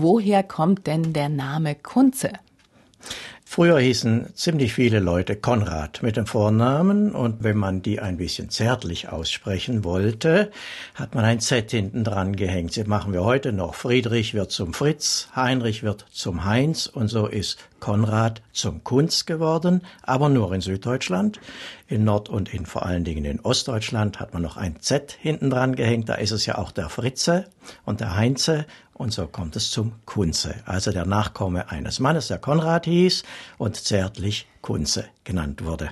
Woher kommt denn der Name Kunze? Früher hießen ziemlich viele Leute Konrad mit dem Vornamen und wenn man die ein bisschen zärtlich aussprechen wollte, hat man ein Z hinten dran gehängt. Das machen wir heute noch. Friedrich wird zum Fritz, Heinrich wird zum Heinz und so ist Konrad zum Kunz geworden, aber nur in Süddeutschland. In Nord- und in vor allen Dingen in Ostdeutschland hat man noch ein Z hinten dran gehängt. Da ist es ja auch der Fritze und der Heinze und so kommt es zum Kunze, also der Nachkomme eines Mannes, der Konrad hieß und zärtlich Kunze genannt wurde.